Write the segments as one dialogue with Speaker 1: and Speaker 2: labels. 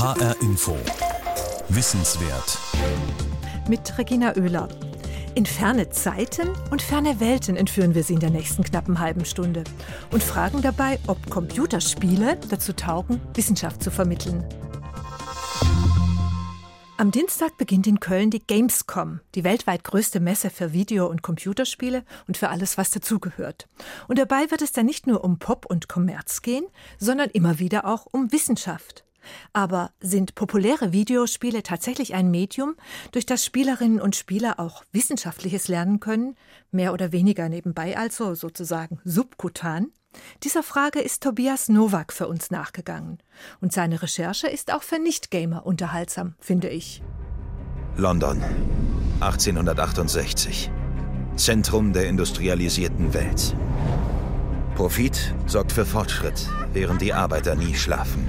Speaker 1: HR Info. Wissenswert.
Speaker 2: Mit Regina Oehler. In ferne Zeiten und ferne Welten entführen wir Sie in der nächsten knappen halben Stunde und fragen dabei, ob Computerspiele dazu taugen, Wissenschaft zu vermitteln. Am Dienstag beginnt in Köln die Gamescom, die weltweit größte Messe für Video- und Computerspiele und für alles, was dazugehört. Und dabei wird es dann nicht nur um Pop und Kommerz gehen, sondern immer wieder auch um Wissenschaft. Aber sind populäre Videospiele tatsächlich ein Medium, durch das Spielerinnen und Spieler auch Wissenschaftliches lernen können, mehr oder weniger nebenbei also sozusagen subkutan? Dieser Frage ist Tobias Nowak für uns nachgegangen. Und seine Recherche ist auch für Nicht-Gamer unterhaltsam, finde ich.
Speaker 3: London, 1868. Zentrum der industrialisierten Welt. Profit sorgt für Fortschritt, während die Arbeiter nie schlafen.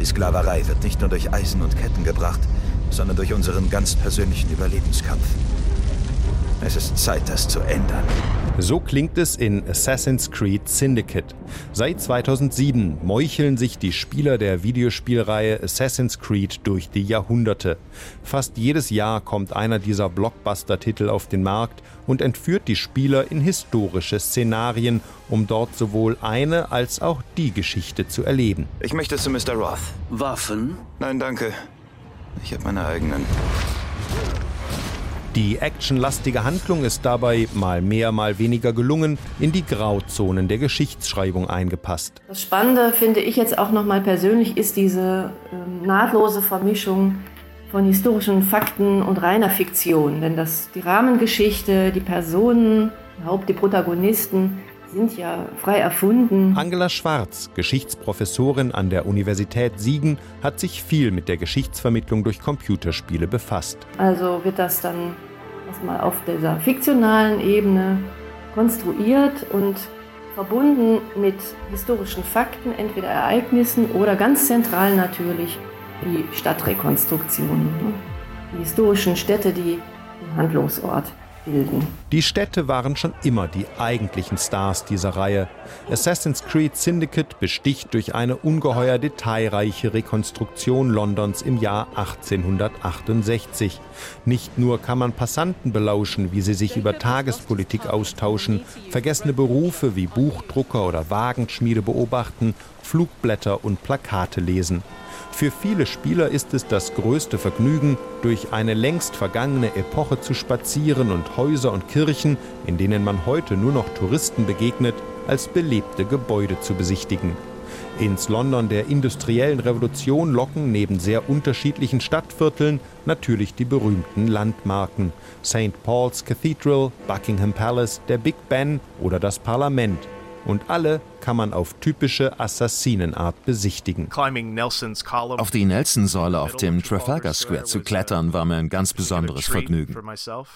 Speaker 3: Die Sklaverei wird nicht nur durch Eisen und Ketten gebracht, sondern durch unseren ganz persönlichen Überlebenskampf. Es ist Zeit, das zu ändern.
Speaker 4: So klingt es in Assassin's Creed Syndicate. Seit 2007 meucheln sich die Spieler der Videospielreihe Assassin's Creed durch die Jahrhunderte. Fast jedes Jahr kommt einer dieser Blockbuster-Titel auf den Markt und entführt die Spieler in historische Szenarien, um dort sowohl eine als auch die Geschichte zu erleben.
Speaker 3: Ich möchte zu Mr. Roth.
Speaker 5: Waffen?
Speaker 3: Nein, danke. Ich habe meine eigenen.
Speaker 4: Die actionlastige Handlung ist dabei mal mehr, mal weniger gelungen in die Grauzonen der Geschichtsschreibung eingepasst.
Speaker 6: Das Spannende finde ich jetzt auch noch mal persönlich ist diese äh, nahtlose Vermischung von historischen Fakten und reiner Fiktion, denn das die Rahmengeschichte, die Personen, überhaupt die Protagonisten sind ja frei erfunden.
Speaker 4: Angela Schwarz, Geschichtsprofessorin an der Universität Siegen, hat sich viel mit der Geschichtsvermittlung durch Computerspiele befasst.
Speaker 6: Also wird das dann erstmal auf dieser fiktionalen Ebene konstruiert und verbunden mit historischen Fakten, entweder Ereignissen oder ganz zentral natürlich die Stadtrekonstruktionen, die historischen Städte, die Handlungsort bilden.
Speaker 4: Die Städte waren schon immer die eigentlichen Stars dieser Reihe. Assassin's Creed Syndicate besticht durch eine ungeheuer detailreiche Rekonstruktion Londons im Jahr 1868. Nicht nur kann man Passanten belauschen, wie sie sich über Tagespolitik austauschen, vergessene Berufe wie Buchdrucker oder Wagenschmiede beobachten, Flugblätter und Plakate lesen. Für viele Spieler ist es das größte Vergnügen, durch eine längst vergangene Epoche zu spazieren und Häuser und Kirchen, in denen man heute nur noch Touristen begegnet, als belebte Gebäude zu besichtigen. Ins London der industriellen Revolution locken neben sehr unterschiedlichen Stadtvierteln natürlich die berühmten Landmarken St. Paul's Cathedral, Buckingham Palace, der Big Ben oder das Parlament. Und alle kann man auf typische Assassinenart besichtigen.
Speaker 5: Auf die Nelson-Säule auf dem Trafalgar Square zu klettern, war mir ein ganz besonderes Vergnügen.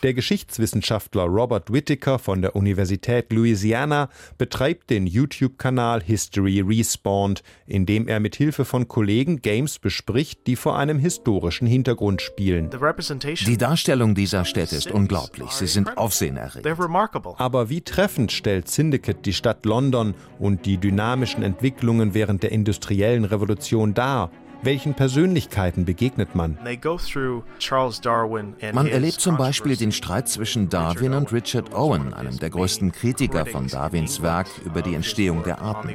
Speaker 4: Der Geschichtswissenschaftler Robert Whittaker von der Universität Louisiana betreibt den YouTube-Kanal History Respawned, in dem er mit Hilfe von Kollegen Games bespricht, die vor einem historischen Hintergrund spielen.
Speaker 5: Die Darstellung dieser Städte ist unglaublich. Sie sind aufsehenerregend.
Speaker 4: Aber wie treffend stellt Syndicate die Stadt London und und die dynamischen Entwicklungen während der industriellen Revolution dar? Welchen Persönlichkeiten begegnet man?
Speaker 5: Man erlebt zum Beispiel den Streit zwischen Darwin und Richard Owen, einem der größten Kritiker von Darwins Werk über die Entstehung der Arten.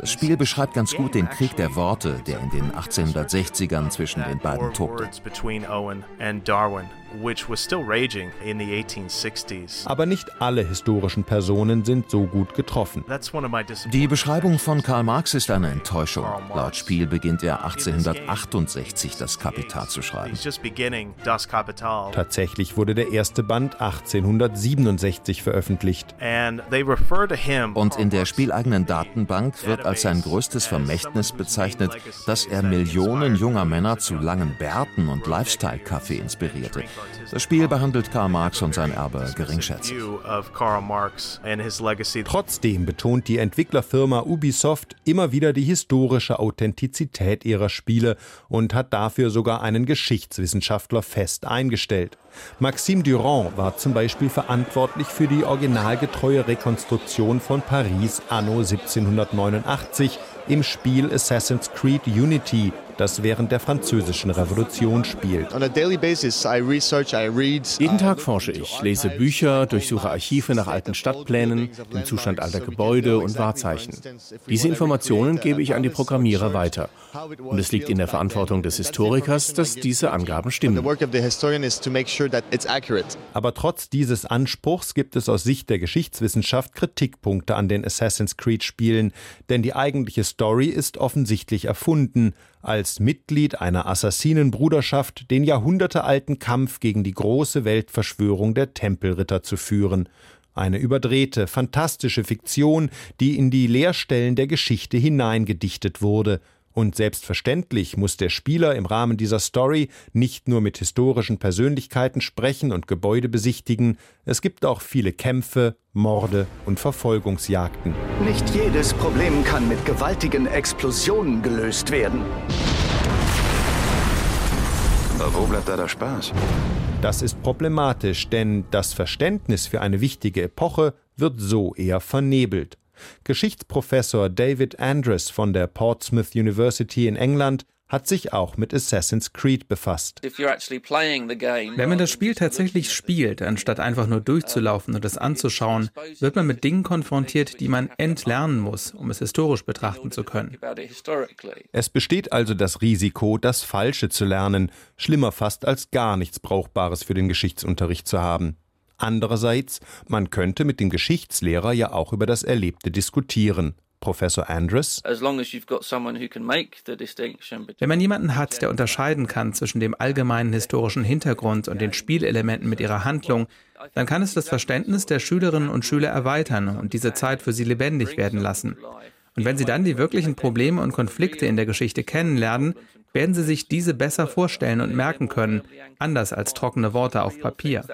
Speaker 5: Das Spiel beschreibt ganz gut den Krieg der Worte, der in den 1860ern zwischen den beiden tobte.
Speaker 4: Aber nicht alle historischen Personen sind so gut getroffen.
Speaker 5: Die Beschreibung von Karl Marx ist eine Enttäuschung. Laut Spiel beginnt er 1868 das Kapital zu schreiben.
Speaker 4: Tatsächlich wurde der erste Band 1867 veröffentlicht.
Speaker 5: Und in der spieleigenen Datenbank wird als sein größtes Vermächtnis bezeichnet, dass er Millionen junger Männer zu langen Bärten und Lifestyle-Kaffee inspirierte. Das Spiel behandelt Karl Marx und sein Erbe geringschätzig.
Speaker 4: Trotzdem betont die Entwicklerfirma Ubisoft immer wieder die historische Authentizität ihrer Spiele und hat dafür sogar einen Geschichtswissenschaftler fest eingestellt. Maxime Durand war zum Beispiel verantwortlich für die originalgetreue Rekonstruktion von Paris anno 1789 im Spiel Assassin's Creed Unity, das während der Französischen Revolution spielt.
Speaker 7: Jeden Tag forsche ich, lese Bücher, durchsuche Archive nach alten Stadtplänen, den Zustand alter Gebäude und Wahrzeichen. Diese Informationen gebe ich an die Programmierer weiter. Und es liegt in der Verantwortung des Historikers, dass diese Angaben stimmen.
Speaker 4: Aber trotz dieses Anspruchs gibt es aus Sicht der Geschichtswissenschaft Kritikpunkte an den Assassin's Creed Spielen, denn die eigentliche Story ist offensichtlich erfunden, als Mitglied einer Assassinenbruderschaft den jahrhundertealten Kampf gegen die große Weltverschwörung der Tempelritter zu führen. Eine überdrehte, fantastische Fiktion, die in die Leerstellen der Geschichte hineingedichtet wurde und selbstverständlich muss der Spieler im Rahmen dieser Story nicht nur mit historischen Persönlichkeiten sprechen und Gebäude besichtigen, es gibt auch viele Kämpfe, Morde und Verfolgungsjagden.
Speaker 8: Nicht jedes Problem kann mit gewaltigen Explosionen gelöst werden.
Speaker 3: Aber wo bleibt da der Spaß?
Speaker 4: Das ist problematisch, denn das Verständnis für eine wichtige Epoche wird so eher vernebelt. Geschichtsprofessor David Andress von der Portsmouth University in England hat sich auch mit Assassin's Creed befasst.
Speaker 9: Wenn man das Spiel tatsächlich spielt, anstatt einfach nur durchzulaufen und es anzuschauen, wird man mit Dingen konfrontiert, die man entlernen muss, um es historisch betrachten zu können.
Speaker 4: Es besteht also das Risiko, das Falsche zu lernen, schlimmer fast als gar nichts Brauchbares für den Geschichtsunterricht zu haben. Andererseits, man könnte mit dem Geschichtslehrer ja auch über das Erlebte diskutieren. Professor Andrus.
Speaker 9: Wenn man jemanden hat, der unterscheiden kann zwischen dem allgemeinen historischen Hintergrund und den Spielelementen mit ihrer Handlung, dann kann es das Verständnis der Schülerinnen und Schüler erweitern und diese Zeit für sie lebendig werden lassen. Und wenn sie dann die wirklichen Probleme und Konflikte in der Geschichte kennenlernen, werden sie sich diese besser vorstellen und merken können, anders als trockene Worte auf Papier.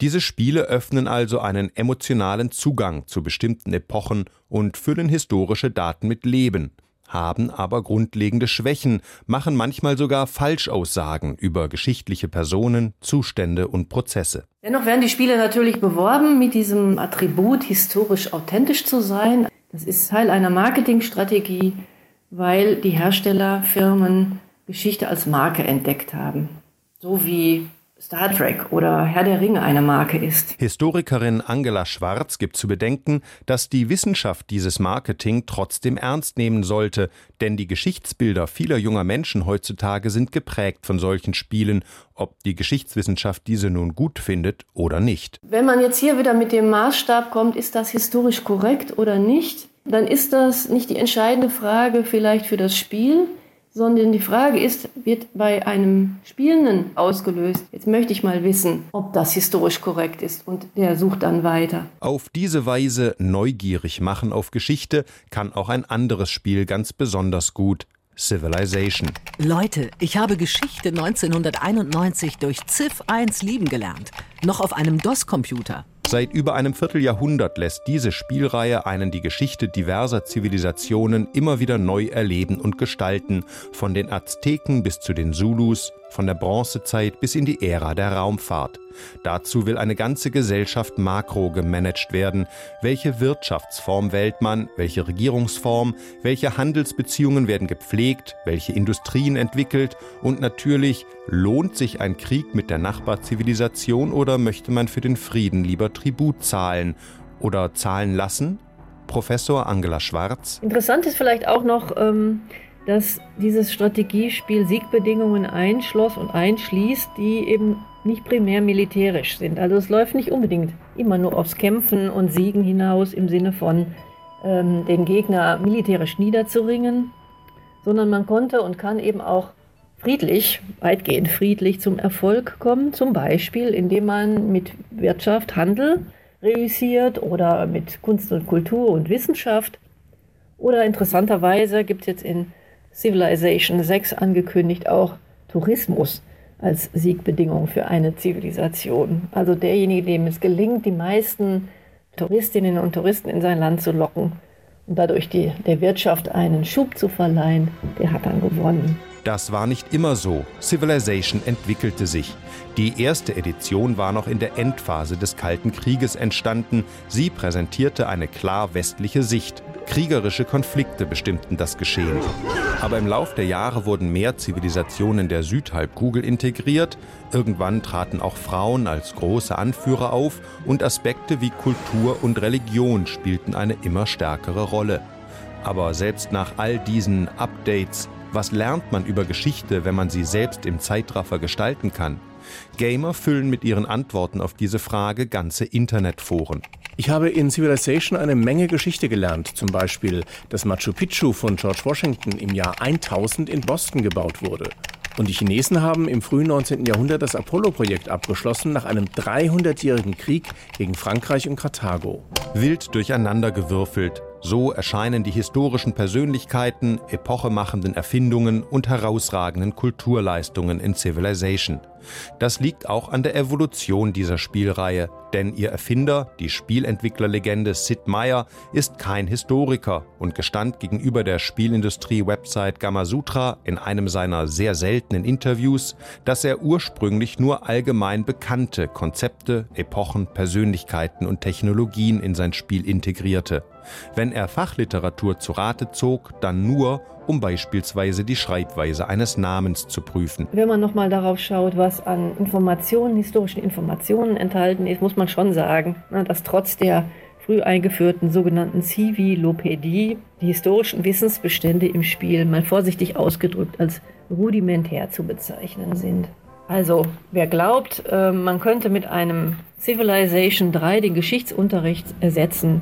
Speaker 4: Diese Spiele öffnen also einen emotionalen Zugang zu bestimmten Epochen und füllen historische Daten mit Leben haben aber grundlegende Schwächen, machen manchmal sogar Falschaussagen über geschichtliche Personen, Zustände und Prozesse.
Speaker 6: Dennoch werden die Spiele natürlich beworben mit diesem Attribut, historisch authentisch zu sein. Das ist Teil einer Marketingstrategie, weil die Herstellerfirmen Geschichte als Marke entdeckt haben. So wie Star Trek oder Herr der Ringe eine Marke ist.
Speaker 4: Historikerin Angela Schwarz gibt zu bedenken, dass die Wissenschaft dieses Marketing trotzdem ernst nehmen sollte, denn die Geschichtsbilder vieler junger Menschen heutzutage sind geprägt von solchen Spielen, ob die Geschichtswissenschaft diese nun gut findet oder nicht.
Speaker 6: Wenn man jetzt hier wieder mit dem Maßstab kommt, ist das historisch korrekt oder nicht, dann ist das nicht die entscheidende Frage vielleicht für das Spiel, sondern die Frage ist, wird bei einem Spielenden ausgelöst. Jetzt möchte ich mal wissen, ob das historisch korrekt ist und der sucht dann weiter.
Speaker 4: Auf diese Weise neugierig machen auf Geschichte kann auch ein anderes Spiel ganz besonders gut. Civilization.
Speaker 10: Leute, ich habe Geschichte 1991 durch Civ 1 lieben gelernt. Noch auf einem DOS-Computer.
Speaker 4: Seit über einem Vierteljahrhundert lässt diese Spielreihe einen die Geschichte diverser Zivilisationen immer wieder neu erleben und gestalten, von den Azteken bis zu den Zulus, von der Bronzezeit bis in die Ära der Raumfahrt. Dazu will eine ganze Gesellschaft makro gemanagt werden. Welche Wirtschaftsform wählt man? Welche Regierungsform? Welche Handelsbeziehungen werden gepflegt? Welche Industrien entwickelt? Und natürlich, lohnt sich ein Krieg mit der Nachbarzivilisation oder möchte man für den Frieden lieber Tribut zahlen? Oder zahlen lassen? Professor Angela Schwarz.
Speaker 6: Interessant ist vielleicht auch noch, ähm, dass dieses Strategiespiel Siegbedingungen einschloss und einschließt, die eben nicht primär militärisch sind. Also es läuft nicht unbedingt immer nur aufs Kämpfen und Siegen hinaus im Sinne von ähm, den Gegner militärisch niederzuringen, sondern man konnte und kann eben auch friedlich, weitgehend friedlich zum Erfolg kommen, zum Beispiel indem man mit Wirtschaft, Handel reüssiert oder mit Kunst und Kultur und Wissenschaft. Oder interessanterweise gibt es jetzt in Civilization 6 angekündigt auch Tourismus als Siegbedingung für eine Zivilisation. Also derjenige, dem es gelingt, die meisten Touristinnen und Touristen in sein Land zu locken und dadurch die, der Wirtschaft einen Schub zu verleihen, der hat dann gewonnen.
Speaker 4: Das war nicht immer so. Civilization entwickelte sich. Die erste Edition war noch in der Endphase des Kalten Krieges entstanden. Sie präsentierte eine klar westliche Sicht. Kriegerische Konflikte bestimmten das Geschehen. Aber im Lauf der Jahre wurden mehr Zivilisationen der Südhalbkugel integriert. Irgendwann traten auch Frauen als große Anführer auf und Aspekte wie Kultur und Religion spielten eine immer stärkere Rolle. Aber selbst nach all diesen Updates, was lernt man über Geschichte, wenn man sie selbst im Zeitraffer gestalten kann? Gamer füllen mit ihren Antworten auf diese Frage ganze Internetforen.
Speaker 7: Ich habe in Civilization eine Menge Geschichte gelernt, zum Beispiel, dass Machu Picchu von George Washington im Jahr 1000 in Boston gebaut wurde. Und die Chinesen haben im frühen 19. Jahrhundert das Apollo-Projekt abgeschlossen nach einem 300-jährigen Krieg gegen Frankreich und Karthago.
Speaker 4: Wild durcheinandergewürfelt, so erscheinen die historischen Persönlichkeiten, epochemachenden Erfindungen und herausragenden Kulturleistungen in Civilization. Das liegt auch an der Evolution dieser Spielreihe, denn ihr Erfinder, die Spielentwicklerlegende Sid Meier, ist kein Historiker und gestand gegenüber der Spielindustrie-Website Gamasutra in einem seiner sehr seltenen Interviews, dass er ursprünglich nur allgemein bekannte Konzepte, Epochen, Persönlichkeiten und Technologien in sein Spiel integrierte. Wenn er Fachliteratur zu Rate zog, dann nur, um beispielsweise die Schreibweise eines Namens zu prüfen.
Speaker 6: Wenn man nochmal darauf schaut, was an Informationen, historischen Informationen enthalten ist, muss man schon sagen, dass trotz der früh eingeführten sogenannten Civilopädie die historischen Wissensbestände im Spiel mal vorsichtig ausgedrückt als rudimentär zu bezeichnen sind. Also, wer glaubt, äh, man könnte mit einem Civilization 3 den Geschichtsunterricht ersetzen,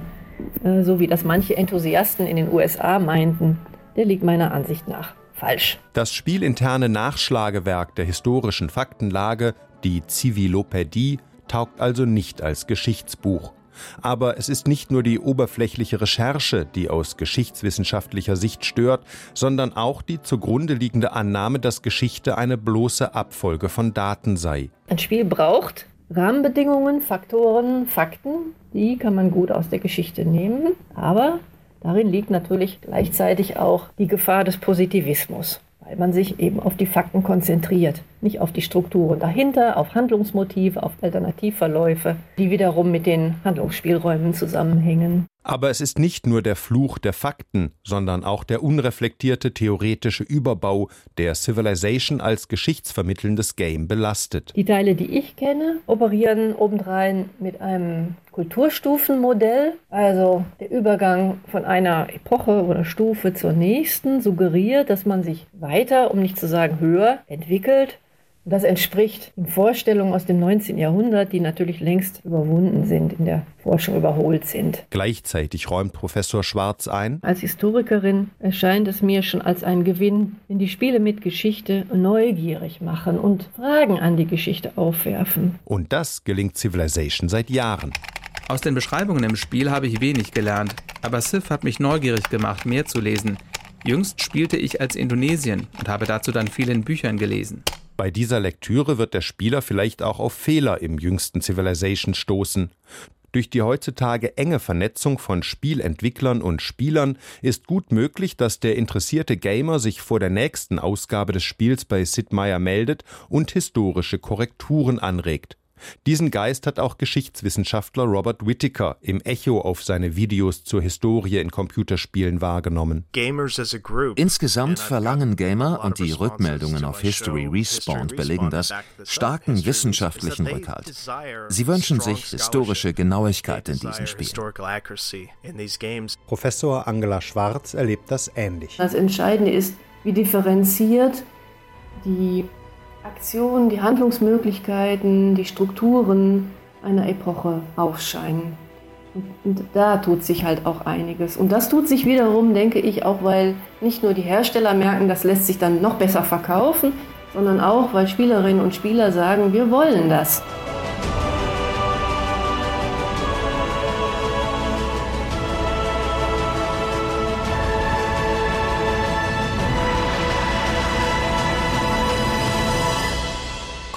Speaker 6: äh, so wie das manche Enthusiasten in den USA meinten, der liegt meiner Ansicht nach falsch.
Speaker 4: Das spielinterne Nachschlagewerk der historischen Faktenlage, die Zivilopädie, taugt also nicht als Geschichtsbuch. Aber es ist nicht nur die oberflächliche Recherche, die aus geschichtswissenschaftlicher Sicht stört, sondern auch die zugrunde liegende Annahme, dass Geschichte eine bloße Abfolge von Daten sei.
Speaker 6: Ein Spiel braucht Rahmenbedingungen, Faktoren, Fakten, die kann man gut aus der Geschichte nehmen, aber darin liegt natürlich gleichzeitig auch die Gefahr des Positivismus, weil man sich eben auf die Fakten konzentriert, nicht auf die Strukturen dahinter, auf Handlungsmotive, auf Alternativverläufe, die wiederum mit den Handlungsspielräumen zusammenhängen.
Speaker 4: Aber es ist nicht nur der Fluch der Fakten, sondern auch der unreflektierte theoretische Überbau, der Civilization als geschichtsvermittelndes Game belastet.
Speaker 6: Die Teile, die ich kenne, operieren obendrein mit einem Kulturstufenmodell. Also der Übergang von einer Epoche oder Stufe zur nächsten suggeriert, dass man sich weiter, um nicht zu sagen höher, entwickelt das entspricht den Vorstellungen aus dem 19. Jahrhundert, die natürlich längst überwunden sind, in der Forschung überholt sind.
Speaker 4: Gleichzeitig räumt Professor Schwarz ein.
Speaker 6: Als Historikerin erscheint es mir schon als ein Gewinn, wenn die Spiele mit Geschichte neugierig machen und Fragen an die Geschichte aufwerfen.
Speaker 4: Und das gelingt Civilization seit Jahren.
Speaker 9: Aus den Beschreibungen im Spiel habe ich wenig gelernt, aber Civ hat mich neugierig gemacht, mehr zu lesen. Jüngst spielte ich als Indonesien und habe dazu dann viel in Büchern gelesen.
Speaker 4: Bei dieser Lektüre wird der Spieler vielleicht auch auf Fehler im jüngsten Civilization stoßen. Durch die heutzutage enge Vernetzung von Spielentwicklern und Spielern ist gut möglich, dass der interessierte Gamer sich vor der nächsten Ausgabe des Spiels bei Sid Meier meldet und historische Korrekturen anregt. Diesen Geist hat auch Geschichtswissenschaftler Robert Whittaker im Echo auf seine Videos zur Historie in Computerspielen wahrgenommen.
Speaker 5: Insgesamt verlangen Gamer, und die Rückmeldungen auf History Respawned belegen das, starken wissenschaftlichen Rückhalt. Sie wünschen sich historische Genauigkeit in diesen Spielen.
Speaker 4: Professor Angela Schwarz erlebt das ähnlich.
Speaker 6: Das Entscheidende ist, wie differenziert die Aktionen, die Handlungsmöglichkeiten, die Strukturen einer Epoche aufscheinen. Und da tut sich halt auch einiges. Und das tut sich wiederum, denke ich, auch weil nicht nur die Hersteller merken, das lässt sich dann noch besser verkaufen, sondern auch, weil Spielerinnen und Spieler sagen, wir wollen das.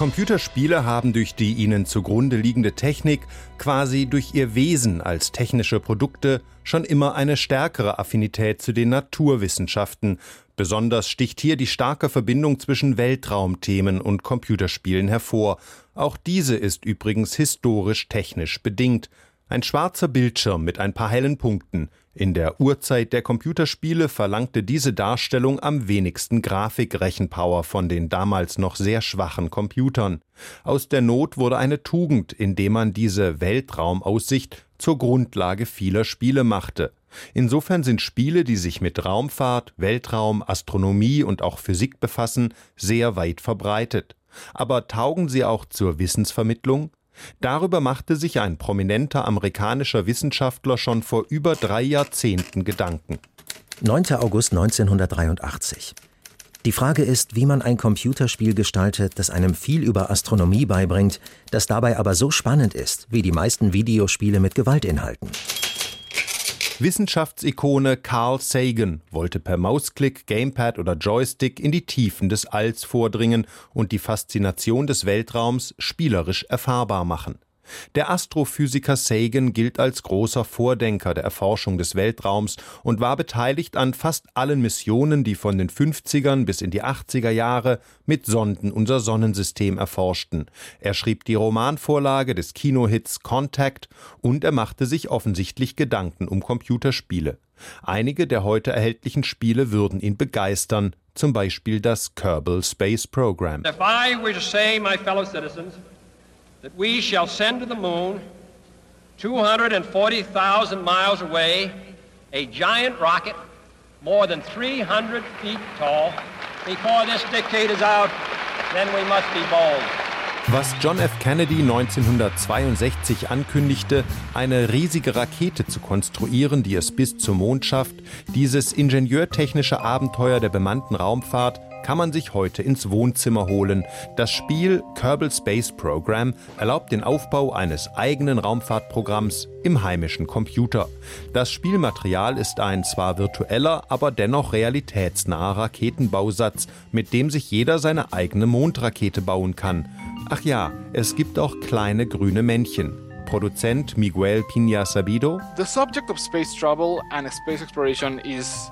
Speaker 4: Computerspiele haben durch die ihnen zugrunde liegende Technik, quasi durch ihr Wesen als technische Produkte, schon immer eine stärkere Affinität zu den Naturwissenschaften, Besonders sticht hier die starke Verbindung zwischen Weltraumthemen und Computerspielen hervor. Auch diese ist übrigens historisch technisch bedingt. Ein schwarzer Bildschirm mit ein paar hellen Punkten. In der Urzeit der Computerspiele verlangte diese Darstellung am wenigsten Grafikrechenpower von den damals noch sehr schwachen Computern. Aus der Not wurde eine Tugend, indem man diese Weltraumaussicht zur Grundlage vieler Spiele machte. Insofern sind Spiele, die sich mit Raumfahrt, Weltraum, Astronomie und auch Physik befassen, sehr weit verbreitet. Aber taugen sie auch zur Wissensvermittlung? Darüber machte sich ein prominenter amerikanischer Wissenschaftler schon vor über drei Jahrzehnten Gedanken.
Speaker 11: 9. August 1983. Die Frage ist, wie man ein Computerspiel gestaltet, das einem viel über Astronomie beibringt, das dabei aber so spannend ist, wie die meisten Videospiele mit Gewaltinhalten.
Speaker 4: Wissenschaftsikone Carl Sagan wollte per Mausklick, Gamepad oder Joystick in die Tiefen des Alls vordringen und die Faszination des Weltraums spielerisch erfahrbar machen. Der Astrophysiker Sagan gilt als großer Vordenker der Erforschung des Weltraums und war beteiligt an fast allen Missionen, die von den 50ern bis in die 80er Jahre mit Sonden unser Sonnensystem erforschten. Er schrieb die Romanvorlage des Kinohits Contact und er machte sich offensichtlich Gedanken um Computerspiele. Einige der heute erhältlichen Spiele würden ihn begeistern, zum Beispiel das Kerbal Space Program. If I were to say, my fellow citizens, that we shall send to the moon 240,000 miles away a giant rocket more than 300 feet tall. Before this dictate is out, then we must be bold. Was John F. Kennedy 1962 ankündigte, eine riesige Rakete zu konstruieren, die es bis zum Mond schafft, dieses ingenieurtechnische Abenteuer der bemannten Raumfahrt kann man sich heute ins Wohnzimmer holen. Das Spiel Kerbal Space Program erlaubt den Aufbau eines eigenen Raumfahrtprogramms im heimischen Computer. Das Spielmaterial ist ein zwar virtueller, aber dennoch realitätsnaher Raketenbausatz, mit dem sich jeder seine eigene Mondrakete bauen kann. Ach ja, es gibt auch kleine grüne Männchen. Produzent Miguel Pina Sabido.
Speaker 12: The subject of space travel and space exploration is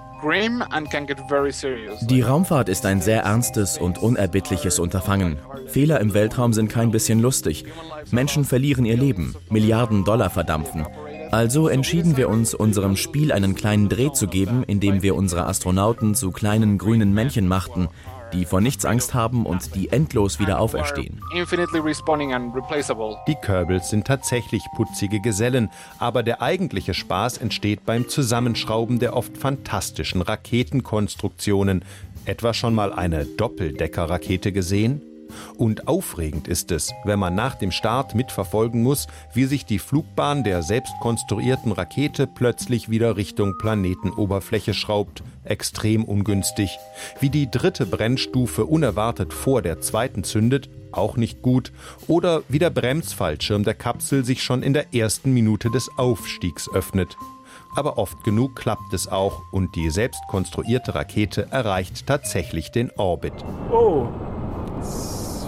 Speaker 13: die Raumfahrt ist ein sehr ernstes und unerbittliches Unterfangen. Fehler im Weltraum sind kein bisschen lustig. Menschen verlieren ihr Leben, Milliarden Dollar verdampfen. Also entschieden wir uns, unserem Spiel einen kleinen Dreh zu geben, indem wir unsere Astronauten zu kleinen grünen Männchen machten, die vor nichts Angst haben und die endlos wieder auferstehen.
Speaker 4: Die Kerbals sind tatsächlich putzige Gesellen, aber der eigentliche Spaß entsteht beim Zusammenschrauben der oft fantastischen Raketenkonstruktionen. Etwa schon mal eine Doppeldeckerrakete gesehen? Und aufregend ist es, wenn man nach dem Start mitverfolgen muss, wie sich die Flugbahn der selbst konstruierten Rakete plötzlich wieder Richtung Planetenoberfläche schraubt, extrem ungünstig. Wie die dritte Brennstufe unerwartet vor der zweiten zündet, auch nicht gut. Oder wie der Bremsfallschirm der Kapsel sich schon in der ersten Minute des Aufstiegs öffnet. Aber oft genug klappt es auch und die selbst konstruierte Rakete erreicht tatsächlich den Orbit.
Speaker 14: Oh,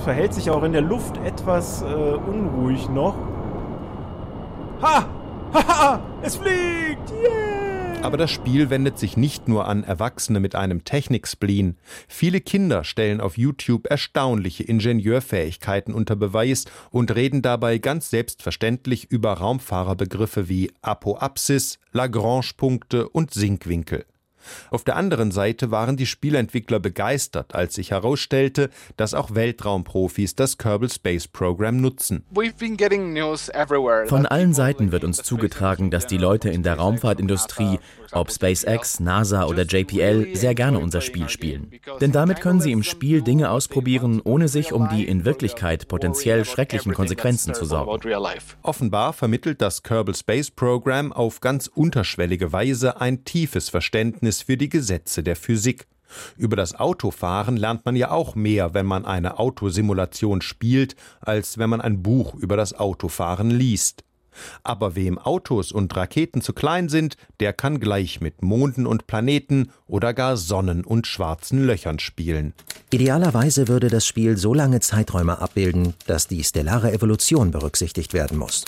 Speaker 14: verhält sich auch in der Luft etwas äh, unruhig noch. Ha! Haha! es fliegt! Yeah!
Speaker 4: Aber das Spiel wendet sich nicht nur an Erwachsene mit einem Technikspleen. Viele Kinder stellen auf YouTube erstaunliche Ingenieurfähigkeiten unter Beweis und reden dabei ganz selbstverständlich über Raumfahrerbegriffe wie Apoapsis, Lagrange-Punkte und Sinkwinkel. Auf der anderen Seite waren die Spielentwickler begeistert, als sich herausstellte, dass auch Weltraumprofis das Kerbal Space Program nutzen.
Speaker 13: Von allen Seiten wird uns zugetragen, dass die Leute in der Raumfahrtindustrie, ob SpaceX, NASA oder JPL, sehr gerne unser Spiel spielen. Denn damit können sie im Spiel Dinge ausprobieren, ohne sich um die in Wirklichkeit potenziell schrecklichen Konsequenzen zu sorgen.
Speaker 4: Offenbar vermittelt das Kerbal Space Program auf ganz unterschwellige Weise ein tiefes Verständnis Verständnis für die Gesetze der Physik. Über das Autofahren lernt man ja auch mehr, wenn man eine Autosimulation spielt, als wenn man ein Buch über das Autofahren liest. Aber wem Autos und Raketen zu klein sind, der kann gleich mit Monden und Planeten oder gar Sonnen und schwarzen Löchern spielen.
Speaker 11: Idealerweise würde das Spiel so lange Zeiträume abbilden, dass die stellare Evolution berücksichtigt werden muss.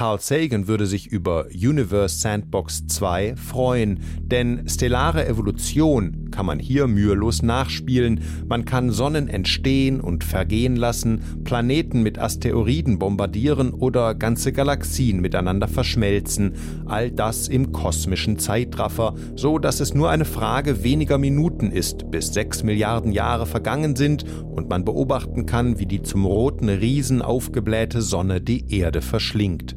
Speaker 4: Carl Sagan würde sich über Universe Sandbox 2 freuen, denn stellare Evolution kann man hier mühelos nachspielen. Man kann Sonnen entstehen und vergehen lassen, Planeten mit Asteroiden bombardieren oder ganze Galaxien miteinander verschmelzen. All das im kosmischen Zeitraffer, so dass es nur eine Frage weniger Minuten ist, bis sechs Milliarden Jahre vergangen sind und man beobachten kann, wie die zum roten Riesen aufgeblähte Sonne die Erde verschlingt.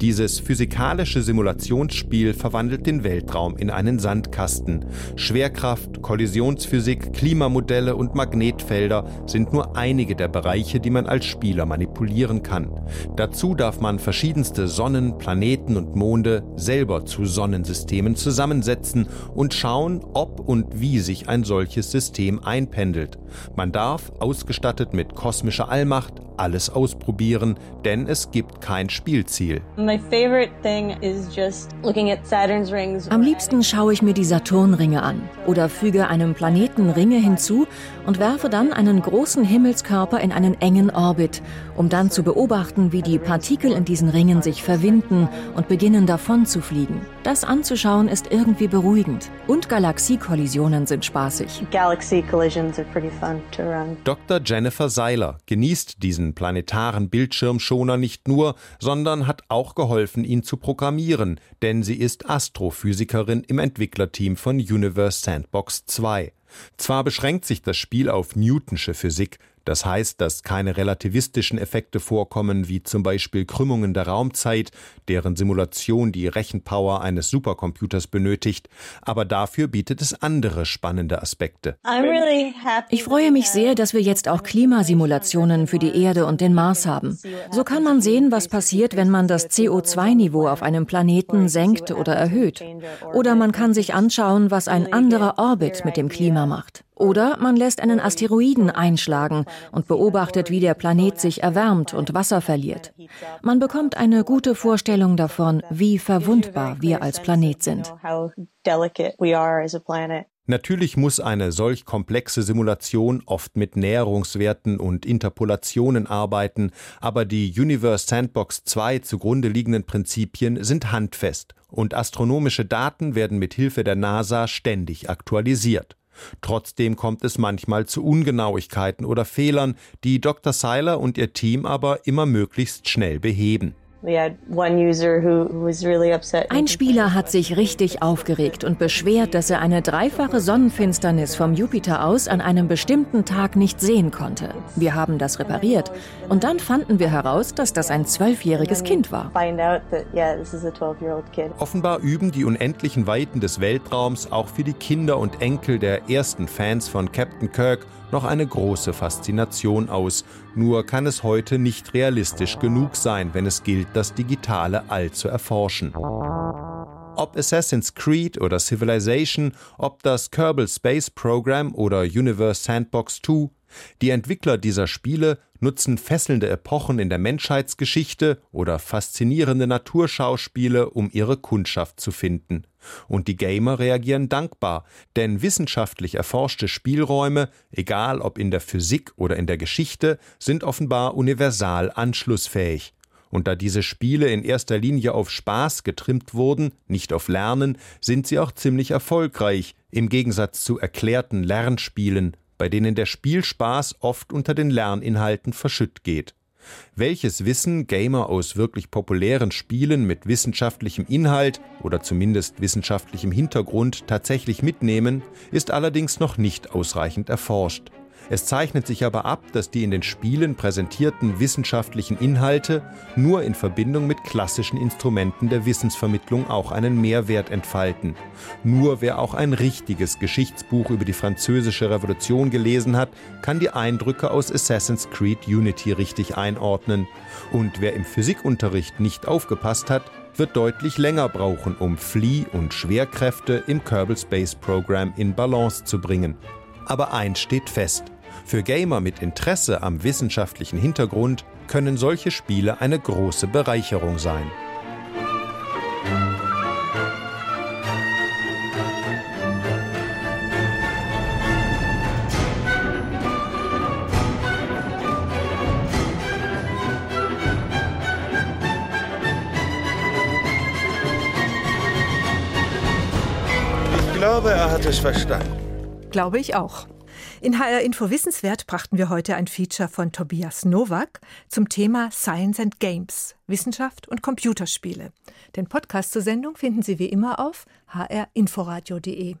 Speaker 4: Dieses physikalische Simulationsspiel verwandelt den Weltraum in einen Sandkasten. Schwerkraft, Kollisionsphysik, Klimamodelle und Magnetfelder sind nur einige der Bereiche, die man als Spieler manipulieren kann. Dazu darf man verschiedenste Sonnen, Planeten und Monde selber zu Sonnensystemen zusammensetzen und schauen, ob und wie sich ein solches System einpendelt. Man darf, ausgestattet mit kosmischer Allmacht, alles ausprobieren, denn es gibt kein Spielziel.
Speaker 15: Am liebsten schaue ich mir die Saturnringe an oder füge einem Planeten Ringe hinzu und werfe dann einen großen Himmelskörper in einen engen Orbit, um dann zu beobachten, wie die Partikel in diesen Ringen sich verwinden und beginnen davon zu fliegen. Das anzuschauen ist irgendwie beruhigend. Und Galaxiekollisionen sind spaßig.
Speaker 4: Dr. Jennifer Seiler genießt diesen planetaren Bildschirmschoner nicht nur, sondern hat auch geholfen, ihn zu programmieren, denn sie ist Astrophysikerin im Entwicklerteam von Universe Sandbox 2. Zwar beschränkt sich das Spiel auf Newtonsche Physik, das heißt, dass keine relativistischen Effekte vorkommen, wie zum Beispiel Krümmungen der Raumzeit, deren Simulation die Rechenpower eines Supercomputers benötigt, aber dafür bietet es andere spannende Aspekte.
Speaker 15: Ich freue mich sehr, dass wir jetzt auch Klimasimulationen für die Erde und den Mars haben. So kann man sehen, was passiert, wenn man das CO2-Niveau auf einem Planeten senkt oder erhöht. Oder man kann sich anschauen, was ein anderer Orbit mit dem Klima macht. Oder man lässt einen Asteroiden einschlagen und beobachtet, wie der Planet sich erwärmt und Wasser verliert. Man bekommt eine gute Vorstellung davon, wie verwundbar wir als Planet sind.
Speaker 4: Natürlich muss eine solch komplexe Simulation oft mit Näherungswerten und Interpolationen arbeiten, aber die Universe Sandbox 2 zugrunde liegenden Prinzipien sind handfest und astronomische Daten werden mit Hilfe der NASA ständig aktualisiert. Trotzdem kommt es manchmal zu Ungenauigkeiten oder Fehlern, die Dr. Seiler und ihr Team aber immer möglichst schnell beheben.
Speaker 15: Ein Spieler hat sich richtig aufgeregt und beschwert, dass er eine dreifache Sonnenfinsternis vom Jupiter aus an einem bestimmten Tag nicht sehen konnte. Wir haben das repariert und dann fanden wir heraus, dass das ein zwölfjähriges Kind war.
Speaker 4: Offenbar üben die unendlichen Weiten des Weltraums auch für die Kinder und Enkel der ersten Fans von Captain Kirk noch eine große Faszination aus. Nur kann es heute nicht realistisch genug sein, wenn es gilt, das digitale All zu erforschen. Ob Assassin's Creed oder Civilization, ob das Kerbal Space Program oder Universe Sandbox 2, die Entwickler dieser Spiele nutzen fesselnde Epochen in der Menschheitsgeschichte oder faszinierende Naturschauspiele, um ihre Kundschaft zu finden. Und die Gamer reagieren dankbar, denn wissenschaftlich erforschte Spielräume, egal ob in der Physik oder in der Geschichte, sind offenbar universal anschlussfähig. Und da diese Spiele in erster Linie auf Spaß getrimmt wurden, nicht auf Lernen, sind sie auch ziemlich erfolgreich, im Gegensatz zu erklärten Lernspielen, bei denen der Spielspaß oft unter den Lerninhalten verschütt geht. Welches Wissen Gamer aus wirklich populären Spielen mit wissenschaftlichem Inhalt oder zumindest wissenschaftlichem Hintergrund tatsächlich mitnehmen, ist allerdings noch nicht ausreichend erforscht. Es zeichnet sich aber ab, dass die in den Spielen präsentierten wissenschaftlichen Inhalte nur in Verbindung mit klassischen Instrumenten der Wissensvermittlung auch einen Mehrwert entfalten. Nur wer auch ein richtiges Geschichtsbuch über die französische Revolution gelesen hat, kann die Eindrücke aus Assassin's Creed Unity richtig einordnen. Und wer im Physikunterricht nicht aufgepasst hat, wird deutlich länger brauchen, um Flieh- und Schwerkräfte im Kerbal Space Program in Balance zu bringen. Aber eins steht fest. Für Gamer mit Interesse am wissenschaftlichen Hintergrund können solche Spiele eine große Bereicherung sein.
Speaker 3: Ich glaube, er hat es verstanden.
Speaker 2: Glaube ich auch. In HR Info Wissenswert brachten wir heute ein Feature von Tobias Nowak zum Thema Science and Games, Wissenschaft und Computerspiele. Den Podcast zur Sendung finden Sie wie immer auf hrinforadio.de.